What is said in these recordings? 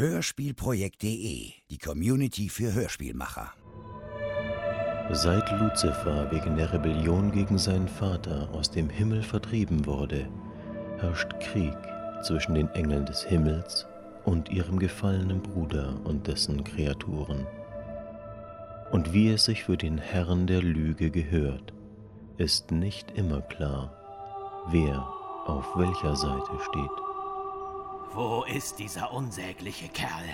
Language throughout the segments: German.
Hörspielprojekt.de, die Community für Hörspielmacher. Seit Luzifer wegen der Rebellion gegen seinen Vater aus dem Himmel vertrieben wurde, herrscht Krieg zwischen den Engeln des Himmels und ihrem gefallenen Bruder und dessen Kreaturen. Und wie es sich für den Herrn der Lüge gehört, ist nicht immer klar, wer auf welcher Seite steht. Wo ist dieser unsägliche Kerl?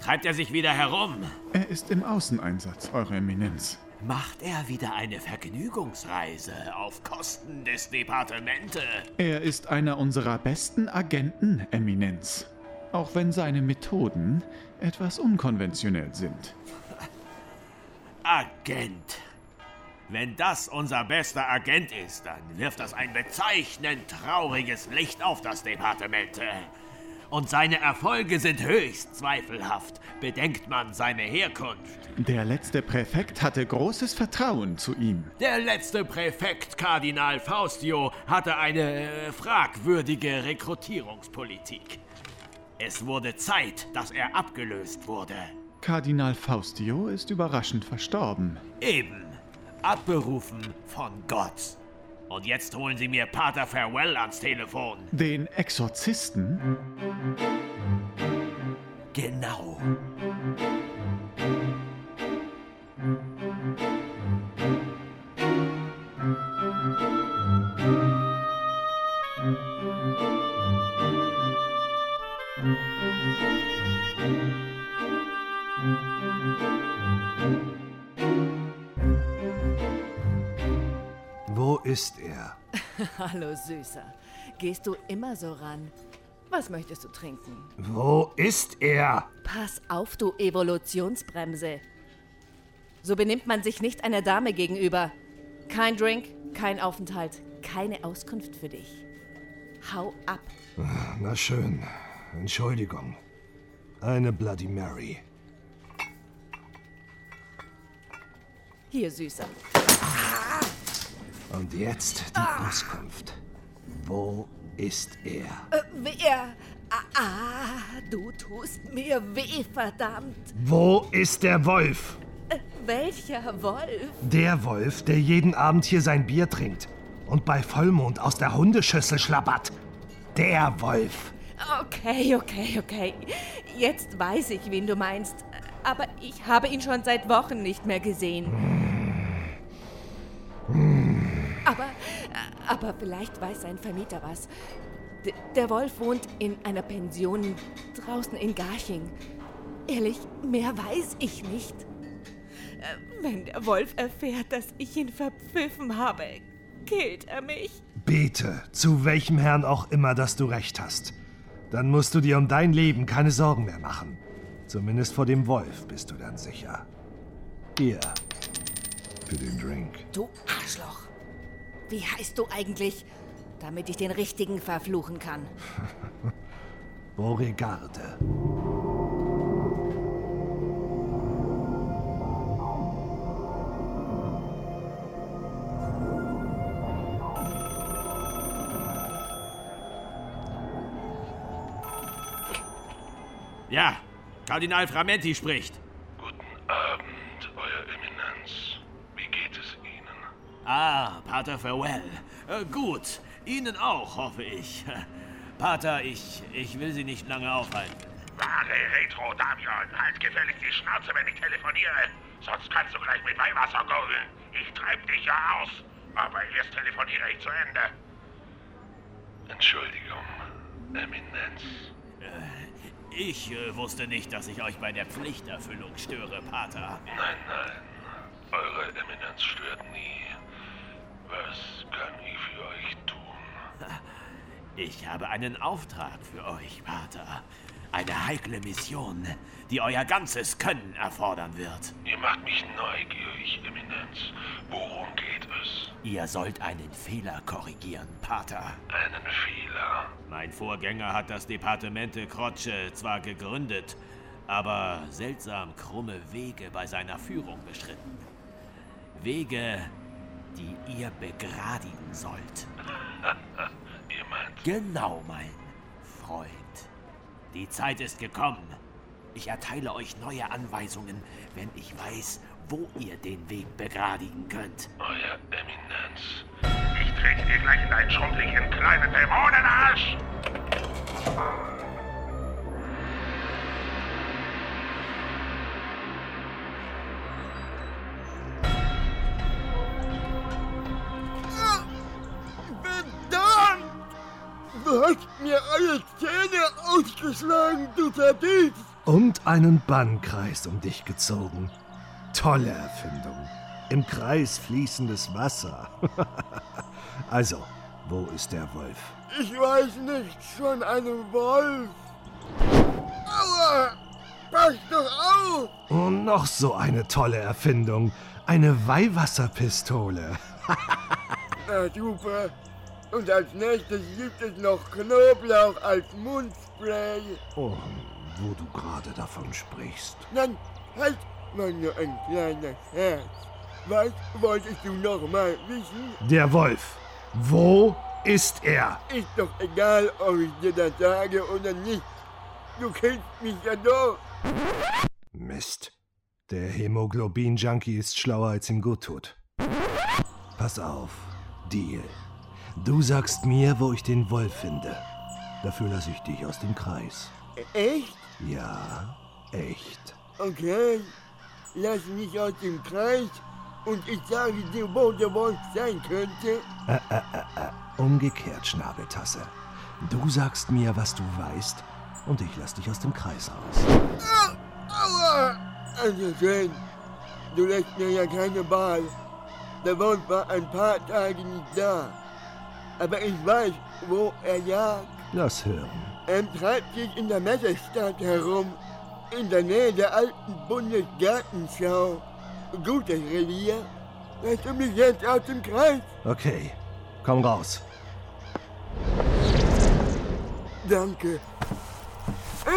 Treibt er sich wieder herum? Er ist im Außeneinsatz, Eure Eminenz. Macht er wieder eine Vergnügungsreise auf Kosten des Departemente? Er ist einer unserer besten Agenten, Eminenz. Auch wenn seine Methoden etwas unkonventionell sind. Agent. Wenn das unser bester Agent ist, dann wirft das ein bezeichnend trauriges Licht auf das Departement. Und seine Erfolge sind höchst zweifelhaft, bedenkt man seine Herkunft. Der letzte Präfekt hatte großes Vertrauen zu ihm. Der letzte Präfekt, Kardinal Faustio, hatte eine äh, fragwürdige Rekrutierungspolitik. Es wurde Zeit, dass er abgelöst wurde. Kardinal Faustio ist überraschend verstorben. Eben. Abberufen von Gott. Und jetzt holen Sie mir Pater Farewell ans Telefon. Den Exorzisten? Genau. Wo ist er? Hallo Süßer. Gehst du immer so ran? Was möchtest du trinken? Wo ist er? Pass auf, du Evolutionsbremse. So benimmt man sich nicht einer Dame gegenüber. Kein Drink, kein Aufenthalt, keine Auskunft für dich. Hau ab. Na schön. Entschuldigung. Eine Bloody Mary. Hier, Süßer. Und jetzt die Auskunft. Wo ist er? Äh, wer? Ah, ah, du tust mir weh, verdammt. Wo ist der Wolf? Äh, welcher Wolf? Der Wolf, der jeden Abend hier sein Bier trinkt und bei Vollmond aus der Hundeschüssel schlabbert. Der Wolf. Okay, okay, okay. Jetzt weiß ich, wen du meinst. Aber ich habe ihn schon seit Wochen nicht mehr gesehen. Aber, aber vielleicht weiß sein Vermieter was. D der Wolf wohnt in einer Pension draußen in Garching. Ehrlich, mehr weiß ich nicht. Äh, Wenn der Wolf erfährt, dass ich ihn verpfiffen habe, killt er mich. Bete, zu welchem Herrn auch immer, dass du recht hast. Dann musst du dir um dein Leben keine Sorgen mehr machen. Zumindest vor dem Wolf bist du dann sicher. Hier. Für den Drink. Du Arschloch. Wie heißt du eigentlich, damit ich den richtigen verfluchen kann? Beauregarde. Ja, Kardinal Framenti spricht. Ah, Pater Farewell. Äh, gut, Ihnen auch, hoffe ich. Pater, ich, ich will Sie nicht lange aufhalten. Wahre Retro, Damian. Halt gefällig die Schnauze, wenn ich telefoniere. Sonst kannst du gleich mit Weihwasser gurgeln. Ich treib dich ja aus. Aber erst telefoniere ich zu Ende. Entschuldigung, Eminenz. Ich äh, wusste nicht, dass ich euch bei der Pflichterfüllung störe, Pater. Nein, nein. Eure Eminenz stört nie. Was kann ich für euch tun? Ich habe einen Auftrag für euch, Pater. Eine heikle Mission, die euer ganzes Können erfordern wird. Ihr macht mich neugierig, Eminenz. Worum geht es? Ihr sollt einen Fehler korrigieren, Pater. Einen Fehler. Mein Vorgänger hat das Departemente Croce zwar gegründet, aber seltsam krumme Wege bei seiner Führung beschritten. Wege, die ihr begradigen sollt. Ihr meint, Genau, mein Freund. Die Zeit ist gekommen. Ich erteile euch neue Anweisungen, wenn ich weiß, wo ihr den Weg begradigen könnt. Euer Eminenz. Ich trete dir gleich in deinen schrumpeligen kleinen Dämonenarsch! Du hast mir alle Zähne ausgeschlagen, du Verdienst! Und einen Bannkreis um dich gezogen. Tolle Erfindung. Im Kreis fließendes Wasser. also, wo ist der Wolf? Ich weiß nichts von einem Wolf. Aua! Pass doch auf! Und noch so eine tolle Erfindung. Eine Weihwasserpistole. Na super. Und als nächstes gibt es noch Knoblauch als Mundspray. Oh, wo du gerade davon sprichst. Nein, halt mal nur ein kleiner Scherz. Was wolltest du noch mal wissen? Der Wolf. Wo ist er? Ist doch egal, ob ich dir das sage oder nicht. Du kennst mich ja doch. Mist. Der Hämoglobin-Junkie ist schlauer, als ihm gut tut. Pass auf. Deal. Du sagst mir, wo ich den Wolf finde. Dafür lasse ich dich aus dem Kreis. Echt? Ja, echt. Okay. Lass mich aus dem Kreis und ich sage dir, wo der Wolf sein könnte. Äh, äh, äh, äh. Umgekehrt, Schnabeltasse. Du sagst mir, was du weißt, und ich lass dich aus dem Kreis raus. Aua! Also schön. Du lässt mir ja keine Wahl. Der Wolf war ein paar Tage nicht da. Aber ich weiß, wo er jagt. Lass hören. Er treibt sich in der Messestadt herum. In der Nähe der alten Bundesgartenschau. Gutes Revier. Lässt du mich jetzt aus dem Kreis? Okay, komm raus. Danke.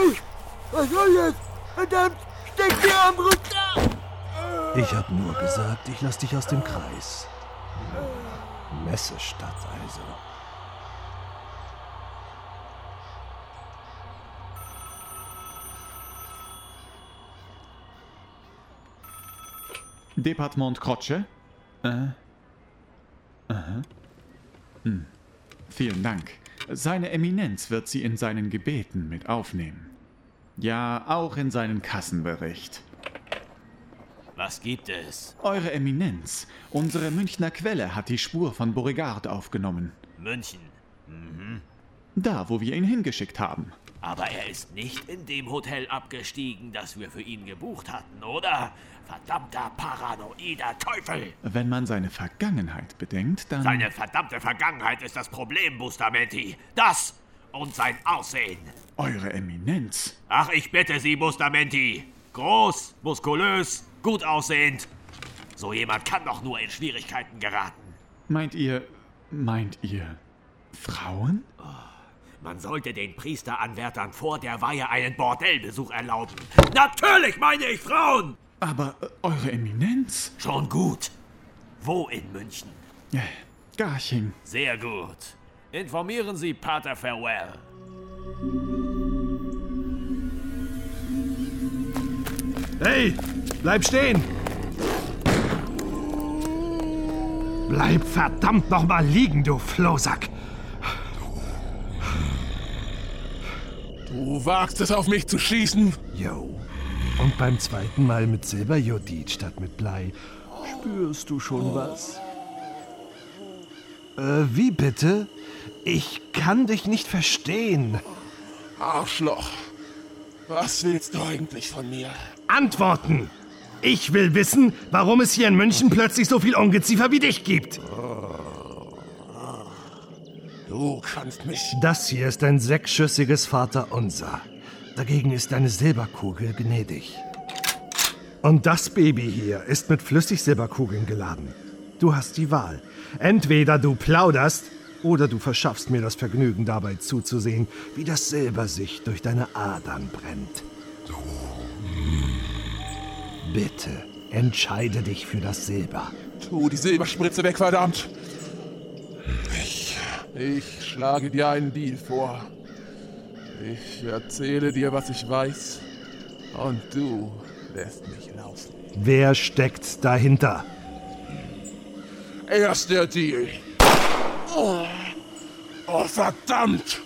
Ich? Was soll jetzt? Verdammt, steck dir am Rücken! Ich hab nur gesagt, ich lass dich aus dem Kreis. Messestadt also. Departement Croce? Äh. Aha. Hm. Vielen Dank. Seine Eminenz wird Sie in seinen Gebeten mit aufnehmen. Ja, auch in seinen Kassenbericht. Was gibt es? Eure Eminenz, unsere Münchner Quelle hat die Spur von Beauregard aufgenommen. München. Da, wo wir ihn hingeschickt haben. Aber er ist nicht in dem Hotel abgestiegen, das wir für ihn gebucht hatten, oder? Verdammter paranoider Teufel! Wenn man seine Vergangenheit bedenkt, dann... Seine verdammte Vergangenheit ist das Problem, Bustamenti. Das und sein Aussehen. Eure Eminenz. Ach, ich bitte Sie, Bustamenti. Groß, muskulös, gut aussehend. So jemand kann doch nur in Schwierigkeiten geraten. Meint ihr... Meint ihr... Frauen? Man sollte den Priesteranwärtern vor der Weihe einen Bordellbesuch erlauben. Natürlich meine ich Frauen! Aber äh, Eure Eminenz? Schon gut. Wo in München? Garching. Sehr gut. Informieren Sie Pater Farewell. Hey, bleib stehen! Bleib verdammt noch mal liegen, du Flosack! Du wagst es auf mich zu schießen? Jo. Und beim zweiten Mal mit Silberjodid statt mit Blei. Spürst du schon was? Äh, wie bitte? Ich kann dich nicht verstehen. Arschloch. Was willst du eigentlich von mir? Antworten! Ich will wissen, warum es hier in München plötzlich so viel Ungeziefer wie dich gibt. Du kannst mich. Das hier ist ein sechsschüssiges Vaterunser. Dagegen ist deine Silberkugel gnädig. Und das Baby hier ist mit Flüssigsilberkugeln geladen. Du hast die Wahl. Entweder du plauderst oder du verschaffst mir das Vergnügen dabei zuzusehen, wie das Silber sich durch deine Adern brennt. Bitte, entscheide dich für das Silber. Tu die Silberspritze weg, verdammt! Ich. Ich schlage dir einen Deal vor. Ich erzähle dir, was ich weiß. Und du lässt mich laufen. Wer steckt dahinter? Erst der Deal. Oh, oh verdammt!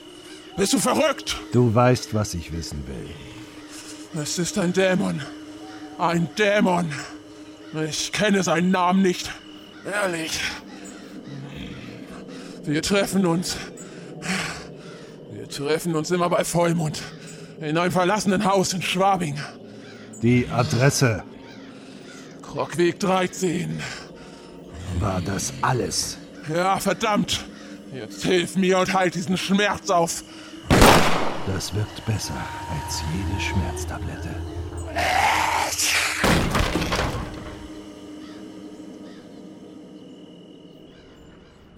Bist du verrückt? Du weißt, was ich wissen will. Es ist ein Dämon. Ein Dämon. Ich kenne seinen Namen nicht. Ehrlich. Wir treffen uns. Wir treffen uns immer bei Vollmond. In einem verlassenen Haus in Schwabing. Die Adresse. Krockweg 13. War das alles? Ja, verdammt. Jetzt hilf mir und halt diesen Schmerz auf. Das wirkt besser als jede Schmerztablette.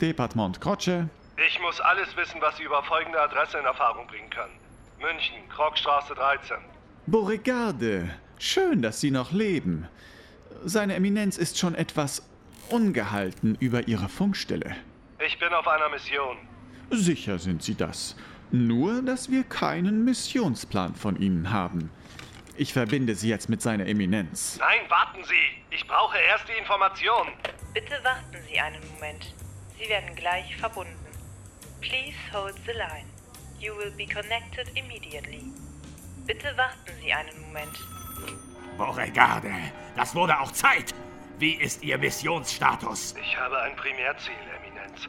Departement Krotsche. Ich muss alles wissen, was Sie über folgende Adresse in Erfahrung bringen können. München, Krogstraße 13. Beauregarde. Schön, dass Sie noch leben. Seine Eminenz ist schon etwas ungehalten über Ihre Funkstelle. Ich bin auf einer Mission. Sicher sind Sie das. Nur, dass wir keinen Missionsplan von Ihnen haben. Ich verbinde Sie jetzt mit seiner Eminenz. Nein, warten Sie! Ich brauche erst die Information. Bitte warten Sie einen Moment. Sie werden gleich verbunden. Please hold the line. You will be connected immediately. Bitte warten Sie einen Moment. Beauregarde, das wurde auch Zeit. Wie ist Ihr Missionsstatus? Ich habe ein Primärziel, Eminenz.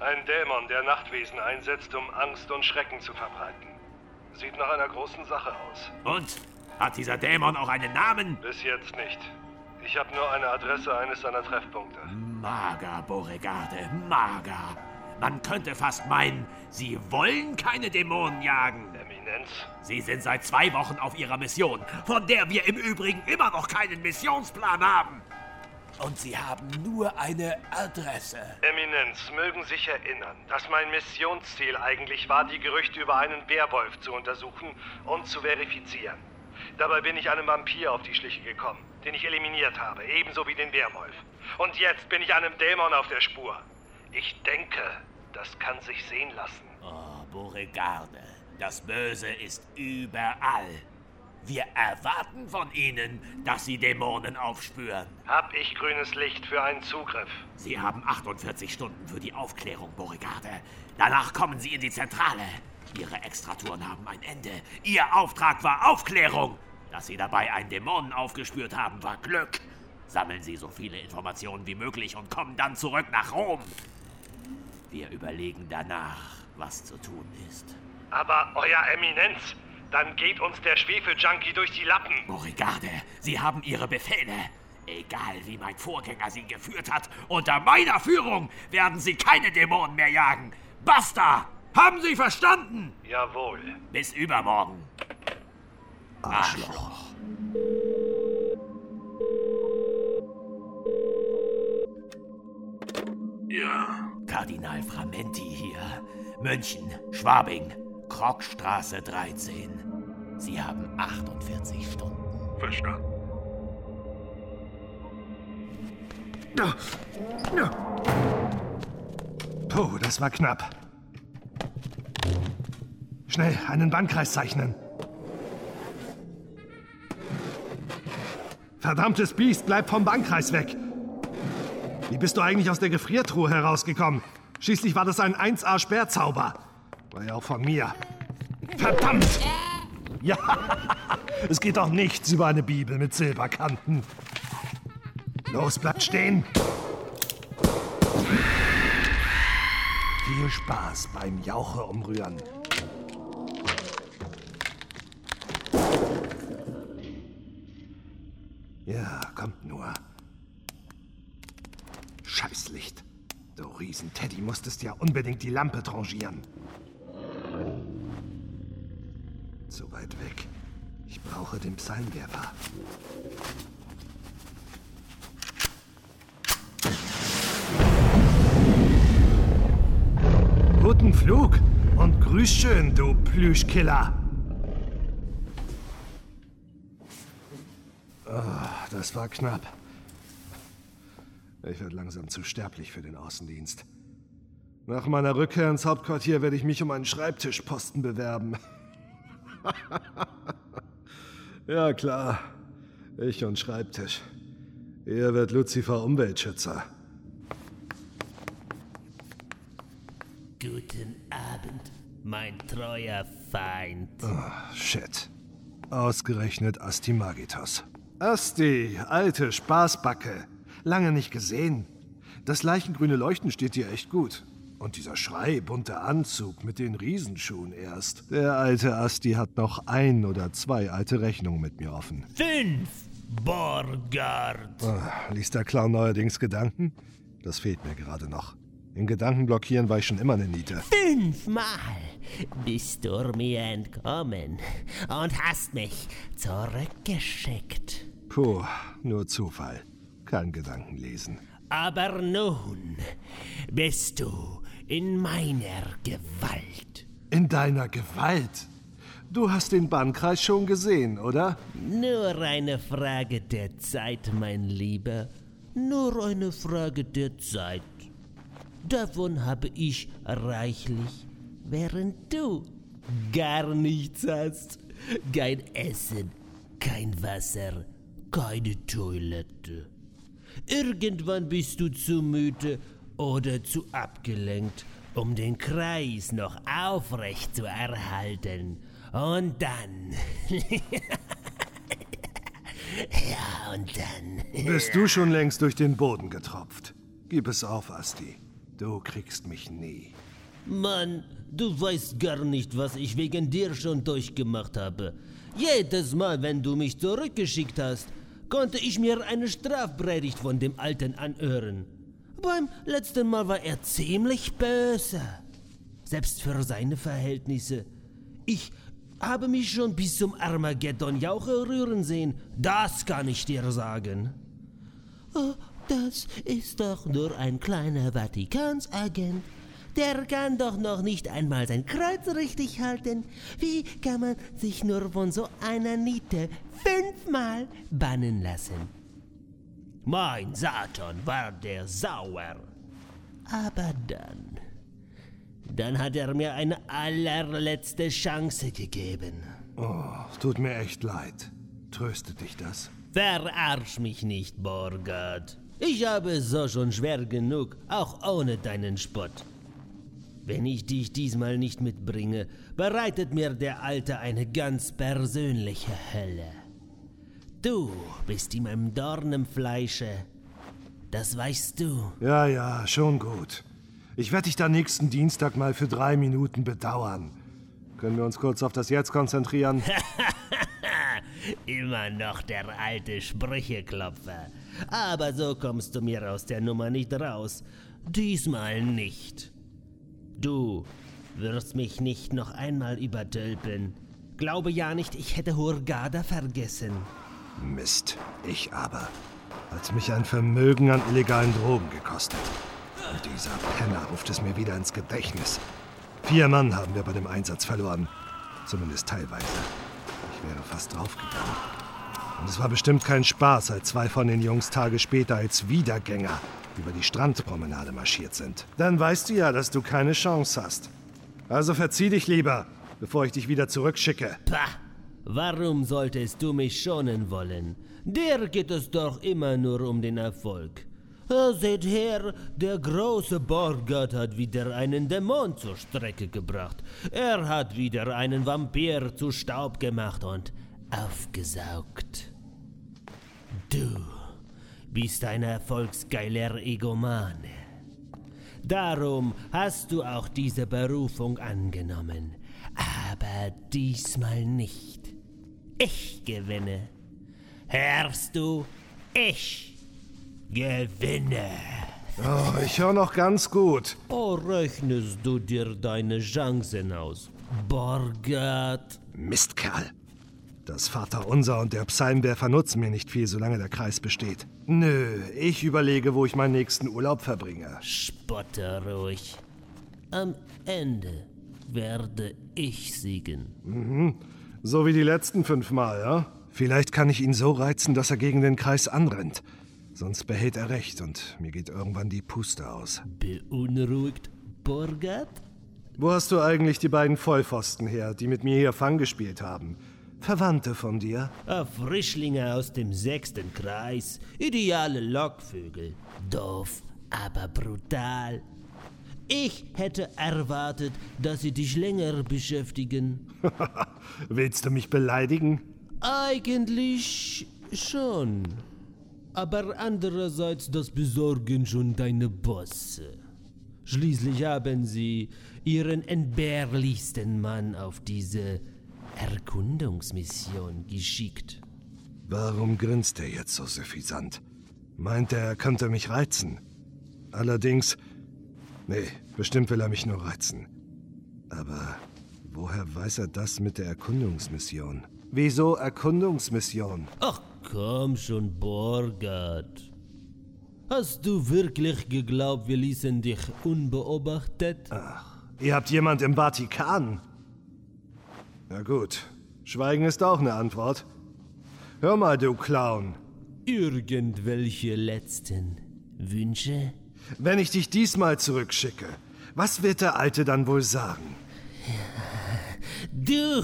Ein Dämon, der Nachtwesen einsetzt, um Angst und Schrecken zu verbreiten. Sieht nach einer großen Sache aus. Und? Hat dieser Dämon auch einen Namen? Bis jetzt nicht. Ich habe nur eine Adresse eines seiner Treffpunkte. Mager, Beauregarde, mager. Man könnte fast meinen, Sie wollen keine Dämonen jagen. Eminenz? Sie sind seit zwei Wochen auf Ihrer Mission, von der wir im Übrigen immer noch keinen Missionsplan haben. Und Sie haben nur eine Adresse. Eminenz, mögen sich erinnern, dass mein Missionsziel eigentlich war, die Gerüchte über einen Werwolf zu untersuchen und zu verifizieren. Dabei bin ich einem Vampir auf die Schliche gekommen, den ich eliminiert habe, ebenso wie den Werwolf. Und jetzt bin ich einem Dämon auf der Spur. Ich denke, das kann sich sehen lassen. Oh, Beauregarde, das Böse ist überall. Wir erwarten von Ihnen, dass Sie Dämonen aufspüren. Hab ich grünes Licht für einen Zugriff? Sie haben 48 Stunden für die Aufklärung, Beauregarde. Danach kommen Sie in die Zentrale. Ihre Extratouren haben ein Ende. Ihr Auftrag war Aufklärung. Dass Sie dabei einen Dämonen aufgespürt haben, war Glück. Sammeln Sie so viele Informationen wie möglich und kommen dann zurück nach Rom. Wir überlegen danach, was zu tun ist. Aber, Euer Eminenz, dann geht uns der Schwefeljunkie durch die Lappen. Beauregarde, Sie haben Ihre Befehle. Egal wie mein Vorgänger sie geführt hat, unter meiner Führung werden Sie keine Dämonen mehr jagen. Basta! Haben Sie verstanden? Jawohl. Bis übermorgen. Arschloch. Ja. Kardinal Framenti hier. München, Schwabing, Krogstraße 13. Sie haben 48 Stunden. Verstanden. Puh, das war knapp. Schnell, einen Bannkreis zeichnen. Verdammtes Biest, bleib vom Bankkreis weg. Wie bist du eigentlich aus der Gefriertruhe herausgekommen? Schließlich war das ein 1A-Sperrzauber. War ja auch von mir. Verdammt! Ja, es geht doch nichts über eine Bibel mit Silberkanten. Los, bleibt stehen. Viel Spaß beim Jauche umrühren. Ja, kommt nur. Scheißlicht. Du Riesenteddy musstest ja unbedingt die Lampe trangieren. Zu weit weg. Ich brauche den Psalmwerfer. Guten Flug und grüß schön, du Plüschkiller. Ah, das war knapp. Ich werde langsam zu sterblich für den Außendienst. Nach meiner Rückkehr ins Hauptquartier werde ich mich um einen Schreibtischposten bewerben. Ja, klar. Ich und Schreibtisch. Er wird Lucifer Umweltschützer. Guten Abend, mein treuer Feind. Oh, shit. Ausgerechnet Asti Magitos. Asti, alte Spaßbacke. Lange nicht gesehen. Das leichengrüne Leuchten steht dir echt gut. Und dieser Schrei, bunter Anzug mit den Riesenschuhen erst. Der alte Asti hat noch ein oder zwei alte Rechnungen mit mir offen. Fünf, Borgard. Ah, liest der Clown neuerdings Gedanken? Das fehlt mir gerade noch. In Gedanken blockieren war ich schon immer eine Niete. Fünfmal bist du mir entkommen und hast mich zurückgeschickt. Puh, nur Zufall. Kein Gedankenlesen. Aber nun bist du in meiner Gewalt. In deiner Gewalt? Du hast den Bannkreis schon gesehen, oder? Nur eine Frage der Zeit, mein Lieber. Nur eine Frage der Zeit. Davon habe ich reichlich, während du gar nichts hast. Kein Essen, kein Wasser, keine Toilette. Irgendwann bist du zu müde oder zu abgelenkt, um den Kreis noch aufrecht zu erhalten. Und dann. ja, und dann. Bist du schon längst durch den Boden getropft? Gib es auf, Asti. Du kriegst mich nie. Mann, du weißt gar nicht, was ich wegen dir schon durchgemacht habe. Jedes Mal, wenn du mich zurückgeschickt hast, konnte ich mir eine Strafpredigt von dem Alten anhören. Beim letzten Mal war er ziemlich böse. Selbst für seine Verhältnisse. Ich habe mich schon bis zum Armageddon Jauche rühren sehen. Das kann ich dir sagen. Oh, das ist doch nur ein kleiner Vatikansagent. Der kann doch noch nicht einmal sein Kreuz richtig halten. Wie kann man sich nur von so einer Niete fünfmal bannen lassen? Mein Satan war der sauer. Aber dann. Dann hat er mir eine allerletzte Chance gegeben. Oh, tut mir echt leid. Tröstet dich das? Verarsch mich nicht, Borgard. Ich habe es so schon schwer genug, auch ohne deinen Spott. Wenn ich dich diesmal nicht mitbringe, bereitet mir der Alte eine ganz persönliche Hölle. Du bist ihm im Dorn im Fleische. Das weißt du. Ja, ja, schon gut. Ich werde dich da nächsten Dienstag mal für drei Minuten bedauern. Können wir uns kurz auf das Jetzt konzentrieren? Immer noch der alte Sprücheklopfer. Aber so kommst du mir aus der Nummer nicht raus. Diesmal nicht. Du wirst mich nicht noch einmal übertölpeln. Glaube ja nicht, ich hätte Hurgada vergessen. Mist, ich aber. Hat mich ein Vermögen an illegalen Drogen gekostet. Und dieser Penner ruft es mir wieder ins Gedächtnis. Vier Mann haben wir bei dem Einsatz verloren. Zumindest teilweise. Ich wäre fast draufgegangen. Und es war bestimmt kein Spaß, als zwei von den Jungs Tage später als Wiedergänger über die Strandpromenade marschiert sind. Dann weißt du ja, dass du keine Chance hast. Also verzieh dich lieber, bevor ich dich wieder zurückschicke. Pah! Warum solltest du mich schonen wollen? Der geht es doch immer nur um den Erfolg. Seht her, der große Borgard hat wieder einen Dämon zur Strecke gebracht. Er hat wieder einen Vampir zu Staub gemacht und aufgesaugt. Du bist ein erfolgsgeiler Egomane. Darum hast du auch diese Berufung angenommen. Aber diesmal nicht. Ich gewinne. Hörst du? Ich gewinne. Oh, ich höre noch ganz gut. Oh, rechnest du dir deine Chancen aus, Borgat? Mistkerl. Das Vaterunser und der Psalmwerfer nutzen mir nicht viel, solange der Kreis besteht. Nö, ich überlege, wo ich meinen nächsten Urlaub verbringe. Spotte ruhig. Am Ende werde ich siegen. Mhm. So wie die letzten fünfmal, ja? Vielleicht kann ich ihn so reizen, dass er gegen den Kreis anrennt. Sonst behält er recht und mir geht irgendwann die Puste aus. Beunruhigt, Borgat? Wo hast du eigentlich die beiden Vollpfosten her, die mit mir hier Fang gespielt haben? Verwandte von dir? Ah, Frischlinge aus dem sechsten Kreis. Ideale Lockvögel. Doof, aber brutal. Ich hätte erwartet, dass sie dich länger beschäftigen. Willst du mich beleidigen? Eigentlich schon. Aber andererseits, das besorgen schon deine Bosse. Schließlich haben sie ihren entbehrlichsten Mann auf diese Erkundungsmission geschickt. Warum grinst er jetzt so suffisant? Meint er, er könnte mich reizen? Allerdings. Nee, bestimmt will er mich nur reizen. Aber woher weiß er das mit der Erkundungsmission? Wieso Erkundungsmission? Ach komm schon, Borgard. Hast du wirklich geglaubt, wir ließen dich unbeobachtet? Ach, ihr habt jemand im Vatikan. Na gut, Schweigen ist auch eine Antwort. Hör mal, du Clown. Irgendwelche letzten Wünsche? Wenn ich dich diesmal zurückschicke, was wird der Alte dann wohl sagen? Du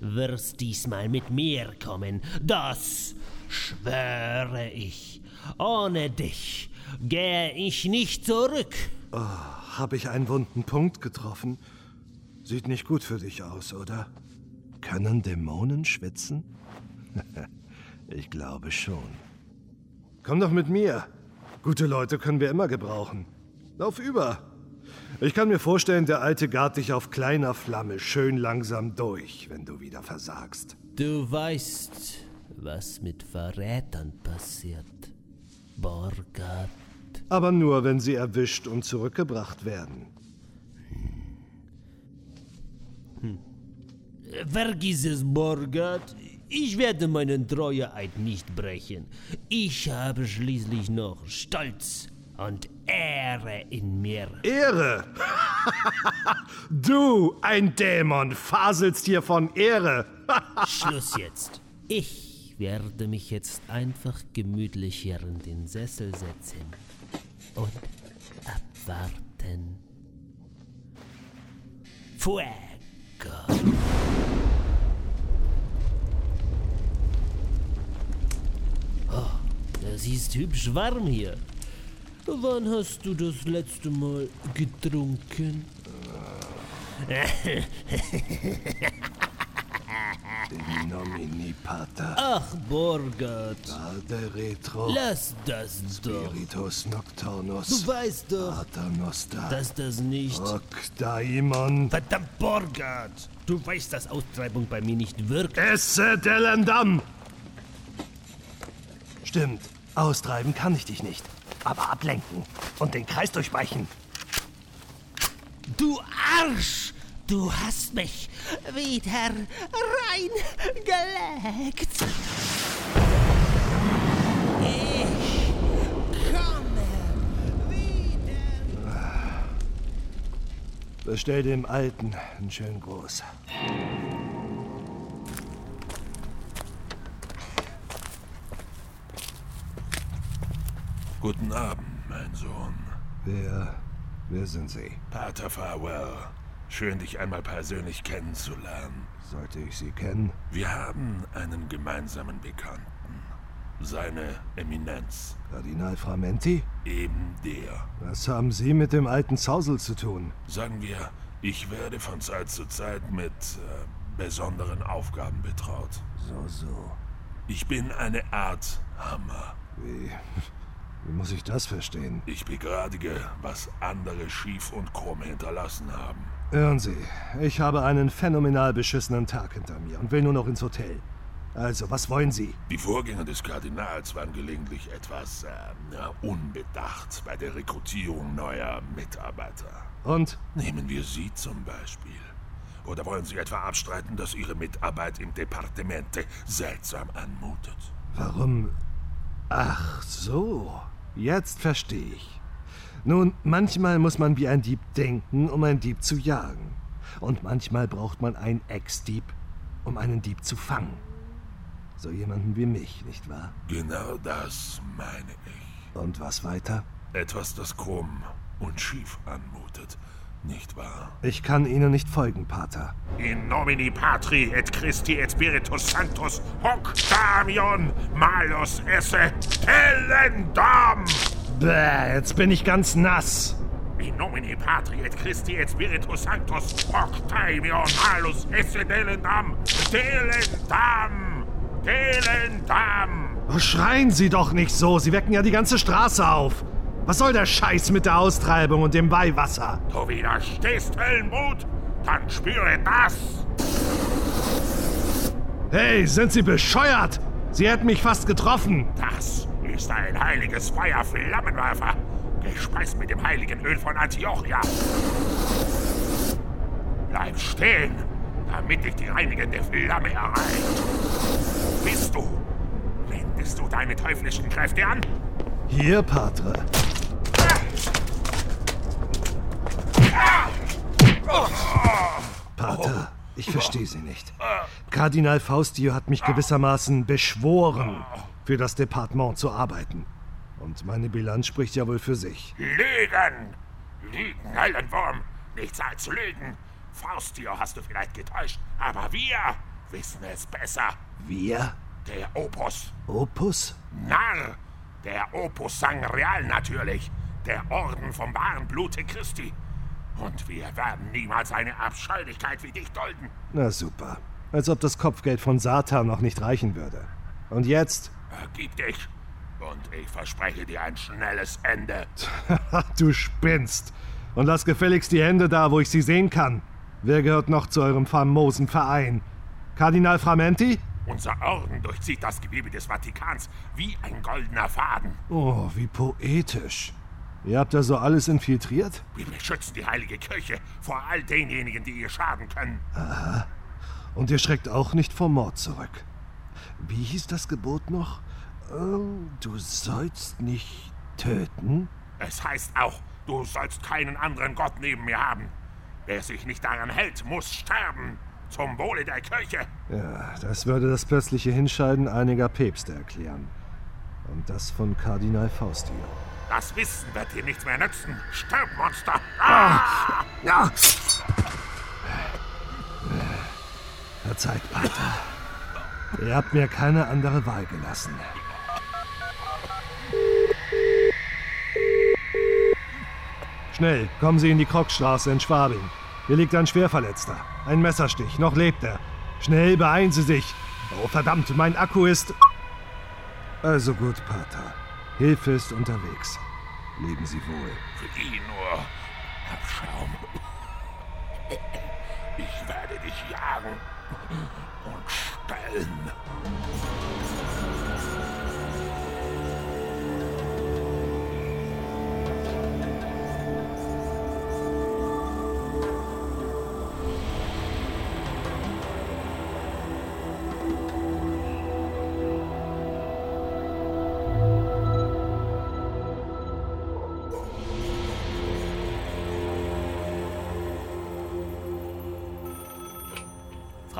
wirst diesmal mit mir kommen, das schwöre ich. Ohne dich gehe ich nicht zurück. Oh, Habe ich einen wunden Punkt getroffen? Sieht nicht gut für dich aus, oder? Können Dämonen schwitzen? ich glaube schon. Komm doch mit mir. Gute Leute können wir immer gebrauchen. Lauf über. Ich kann mir vorstellen, der alte gart dich auf kleiner Flamme schön langsam durch, wenn du wieder versagst. Du weißt, was mit Verrätern passiert, Borgard. Aber nur, wenn sie erwischt und zurückgebracht werden. Hm. Vergiss es, Borgard. Ich werde meinen Treueeid nicht brechen. Ich habe schließlich noch Stolz und Ehre in mir. Ehre? du, ein Dämon, faselst hier von Ehre. Schluss jetzt. Ich werde mich jetzt einfach gemütlich hier in den Sessel setzen und abwarten. Fuego. Oh, das ist hübsch warm hier. Wann hast du das letzte Mal getrunken? In nomini pater. Ach. Vade retro. Lass das doch. Spiritus nocturnus. Du weißt doch, Pater dass das nicht... Hoc daimon. Verdammt, Borgard! Du weißt, dass Austreibung bei mir nicht wirkt. Esse Delendam! Stimmt, austreiben kann ich dich nicht. Aber ablenken und den Kreis durchbrechen. Du Arsch! Du hast mich wieder reingelegt. Ich komme wieder. Bestell dem Alten einen schönen Gruß. Guten Abend, mein Sohn. Wer, wer sind Sie? Pater Farwell. Schön, dich einmal persönlich kennenzulernen. Sollte ich Sie kennen? Wir haben einen gemeinsamen Bekannten. Seine Eminenz. Kardinal Framenti? Eben der. Was haben Sie mit dem alten Zausel zu tun? Sagen wir, ich werde von Zeit zu Zeit mit äh, besonderen Aufgaben betraut. So, so. Ich bin eine Art Hammer. Wie, wie muss ich das verstehen? Ich begradige, was andere schief und krumm hinterlassen haben. Hören Sie, ich habe einen phänomenal beschissenen Tag hinter mir und will nur noch ins Hotel. Also, was wollen Sie? Die Vorgänger des Kardinals waren gelegentlich etwas äh, unbedacht bei der Rekrutierung neuer Mitarbeiter. Und? Nehmen wir Sie zum Beispiel. Oder wollen Sie etwa abstreiten, dass Ihre Mitarbeit im Departemente seltsam anmutet? Warum? Ach so, jetzt verstehe ich. Nun, manchmal muss man wie ein Dieb denken, um einen Dieb zu jagen. Und manchmal braucht man einen Ex-Dieb, um einen Dieb zu fangen. So jemanden wie mich, nicht wahr? Genau das meine ich. Und was weiter? Etwas, das krumm und schief anmutet, Nicht wahr? Ich kann Ihnen nicht folgen, Pater. In nomini Patri et Christi et Spiritus Sanctus hoc Damion malus esse tellendam! Bäh, jetzt bin ich ganz nass. In nomine Patri et Christi et Spiritus Sanctus hoc Damion malus esse tellendam! Tellendam! Tellendam! Oh, schreien Sie doch nicht so, Sie wecken ja die ganze Straße auf. Was soll der Scheiß mit der Austreibung und dem Weihwasser? Du widerstehst Höllenmut? Dann spüre das! Hey, sind Sie bescheuert? Sie hätten mich fast getroffen. Das ist ein heiliges Feuerflammenwerfer, gespeist mit dem heiligen Öl von Antiochia. Bleib stehen, damit dich die reinigende Flamme erreicht. Bist du? Wendest du deine teuflischen Kräfte an? Hier, Patre. Pater, ich verstehe Sie nicht. Kardinal Faustio hat mich gewissermaßen beschworen, für das Departement zu arbeiten. Und meine Bilanz spricht ja wohl für sich. Lügen! Lügen, Höllenwurm! Nichts als Lügen! Faustio hast du vielleicht getäuscht, aber wir wissen es besser. Wir? Der Opus. Opus? Narr! Der Opus Sangreal natürlich. Der Orden vom wahren Blute Christi. Und wir werden niemals eine Abscheulichkeit wie dich dulden. Na super. Als ob das Kopfgeld von Satan noch nicht reichen würde. Und jetzt? Ergib dich. Und ich verspreche dir ein schnelles Ende. du spinnst. Und lass gefälligst die Hände da, wo ich sie sehen kann. Wer gehört noch zu eurem famosen Verein? Kardinal Framenti? Unser Orden durchzieht das Gewebe des Vatikans wie ein goldener Faden. Oh, wie poetisch. Ihr habt da so alles infiltriert? Wir beschützen die heilige Kirche vor all denjenigen, die ihr schaden können. Aha. Und ihr schreckt auch nicht vor Mord zurück. Wie hieß das Gebot noch? Ähm, du sollst nicht töten? Es heißt auch, du sollst keinen anderen Gott neben mir haben. Wer sich nicht daran hält, muss sterben. Zum Wohle der Kirche. Ja, das würde das plötzliche Hinscheiden einiger Päpste erklären. Und das von Kardinal Faustio. Das Wissen wird dir nichts mehr nützen. Stirb, Monster! Ah! Ja! Verzeiht, Pater. Ihr habt mir keine andere Wahl gelassen. Schnell, kommen Sie in die Krockstraße in Schwabing. Hier liegt ein Schwerverletzter. Ein Messerstich, noch lebt er. Schnell, beeilen Sie sich. Oh, verdammt, mein Akku ist... Also gut, Pater. Hilfe ist unterwegs. Leben Sie wohl. Für ihn nur Abschaum. Ich werde dich jagen und stellen.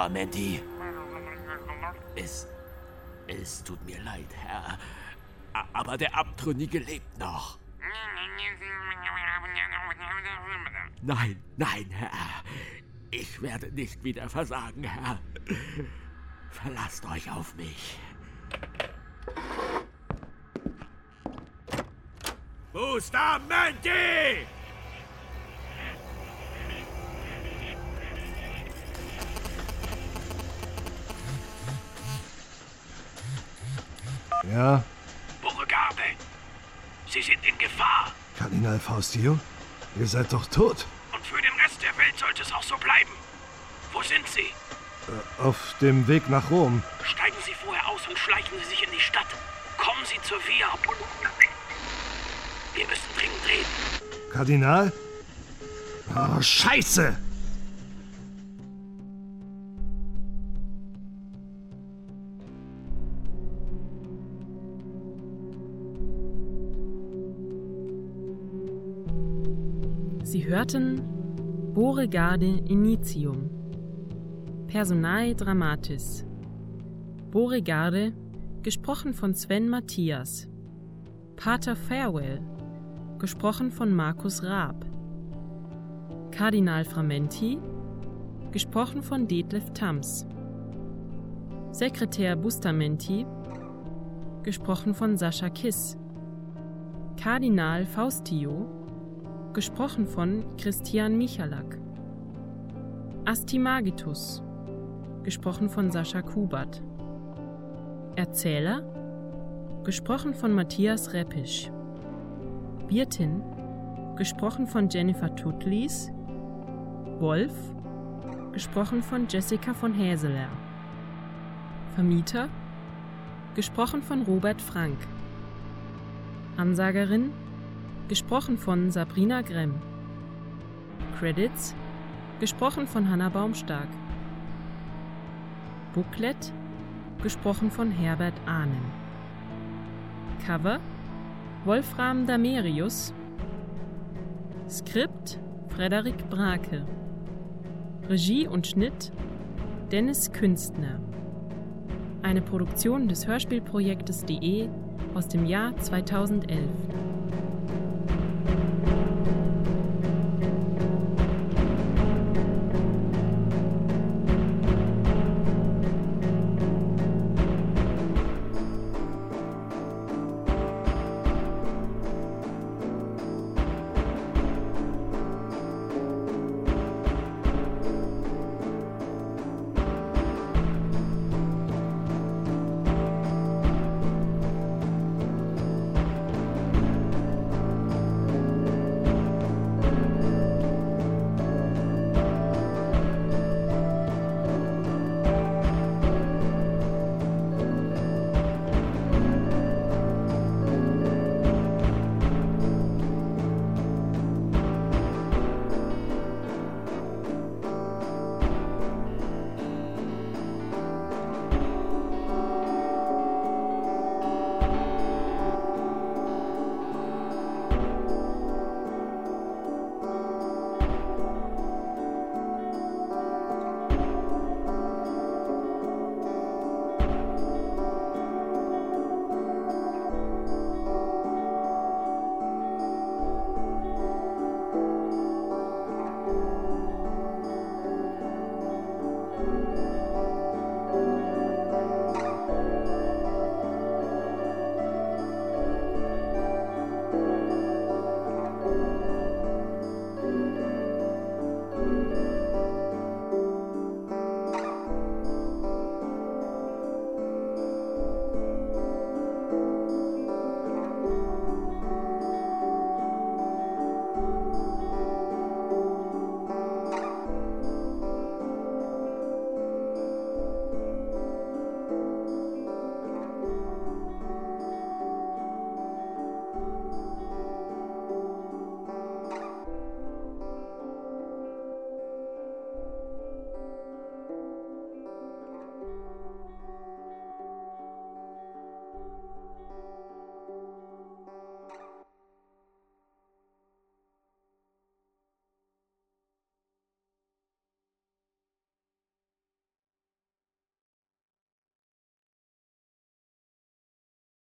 Frau Menti. Es. Es tut mir leid, Herr. Aber der Abtrünnige lebt noch. Nein, nein, Herr. Ich werde nicht wieder versagen, Herr. Verlasst euch auf mich. Bustamante! Ja, Beauregarde! Sie sind in Gefahr. Kardinal Faustio? Ihr seid doch tot. Und für den Rest der Welt sollte es auch so bleiben. Wo sind Sie? Äh, auf dem Weg nach Rom. Steigen Sie vorher aus und schleichen Sie sich in die Stadt. Kommen Sie zur Via. Wir müssen dringend reden. Kardinal? Oh, Scheiße! Hörten Boregarde Initium. Personae Dramatis. Boregarde, gesprochen von Sven Matthias. Pater Farewell, gesprochen von Markus Raab. Kardinal Framenti, gesprochen von Detlef Tams. Sekretär Bustamenti, gesprochen von Sascha Kiss. Kardinal Faustio, gesprochen von Christian Michalak. Astimagitus, gesprochen von Sascha Kubert. Erzähler, gesprochen von Matthias Reppisch. Wirtin, gesprochen von Jennifer Tutlis. Wolf, gesprochen von Jessica von Häseler. Vermieter, gesprochen von Robert Frank. Ansagerin, gesprochen von Sabrina Gremm. Credits, gesprochen von Hanna Baumstark. Booklet, gesprochen von Herbert Ahnen. Cover, Wolfram Damerius. Skript, Frederik Brake. Regie und Schnitt, Dennis Künstner. Eine Produktion des Hörspielprojektes DE aus dem Jahr 2011.